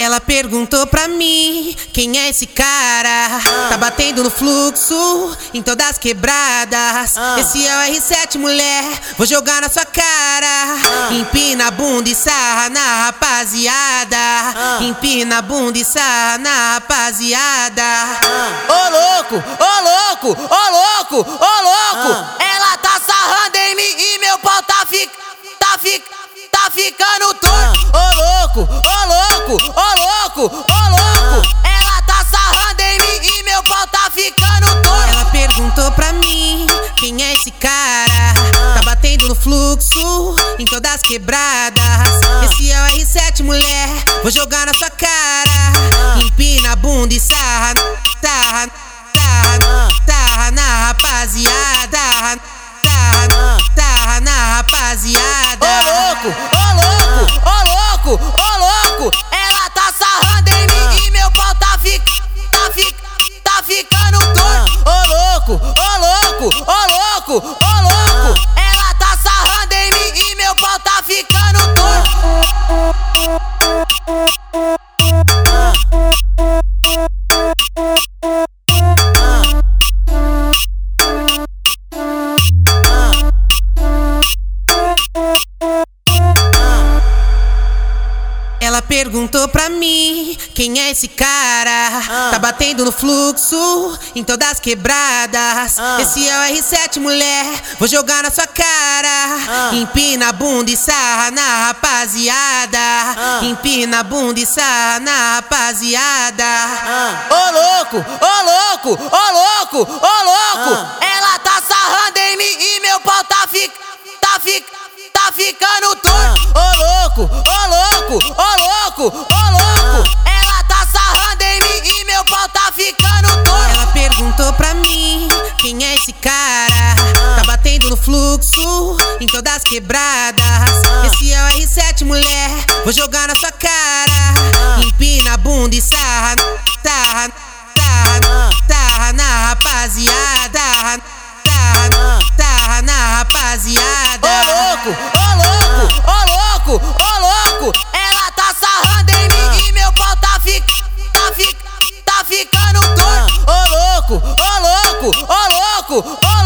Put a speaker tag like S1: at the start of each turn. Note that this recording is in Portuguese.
S1: Ela perguntou pra mim quem é esse cara. Tá batendo no fluxo em todas as quebradas. Esse é o R7, mulher. Vou jogar na sua cara. Empina a bunda e sarra na rapaziada. Empina a bunda e sarra na rapaziada.
S2: Ô louco, ô louco, ô louco, ô louco. Ela tá sarrando em mim e meu pau tá fic, tá fic, tá ficando torto. Ô louco, ô louco, ô louco, ô louco. Ela tá sarrando em mim e meu pau tá ficando torto.
S1: Ela perguntou pra mim quem é esse cara. Tá batendo no fluxo em todas as quebradas. Esse é o R7, mulher. Vou jogar na sua cara. Empina a bunda e sarra, sarra, sarra, sarra na rapaziada. Sarra, sarra na rapaziada.
S2: Louco, ô louco, ô louco, ô louco. Louco. Ela
S1: perguntou pra mim quem é esse cara. Tá batendo no fluxo em todas as quebradas. Esse é o R7, mulher. Vou jogar na sua cara. Empina a bunda e sarra na rapaziada. Empina a bunda e sarra na rapaziada.
S2: Ô louco, ô louco, ô louco, ô louco. Ela tá sarrando em mim e meu pau tá fic, tá fic, tá ficando torto. Ô louco, ô louco, ô louco, ô louco. Ela tá sarrando em mim e meu pau tá ficando torto.
S1: Ela perguntou pra mim quem é esse cara. Tá batendo no fluxo em todas as quebradas. Esse é o R7, mulher. Vou jogar na sua cara. Empina a bunda e sarra, sarra, sarra, sarra na rapaziada. Sarra, sarra na rapaziada.
S2: Ô louco, ô louco, ô louco, ô louco. Ô louco,